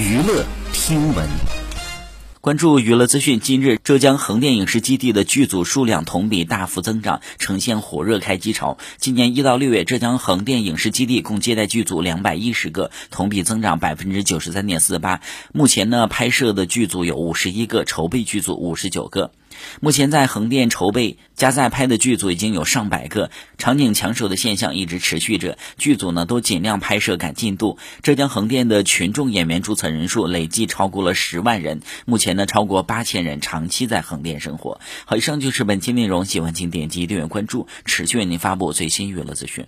娱乐听闻，关注娱乐资讯。近日，浙江横店影视基地的剧组数量同比大幅增长，呈现火热开机潮。今年一到六月，浙江横店影视基地共接待剧组两百一十个，同比增长百分之九十三点四八。目前呢，拍摄的剧组有五十一个，筹备剧组五十九个。目前在横店筹备加在拍的剧组已经有上百个，场景抢手的现象一直持续着，剧组呢都尽量拍摄赶进度。浙江横店的群众演员注册人数累计超过了十万人，目前呢超过八千人长期在横店生活。好，以上就是本期内容，喜欢请点击订阅关注，持续为您发布最新娱乐资讯。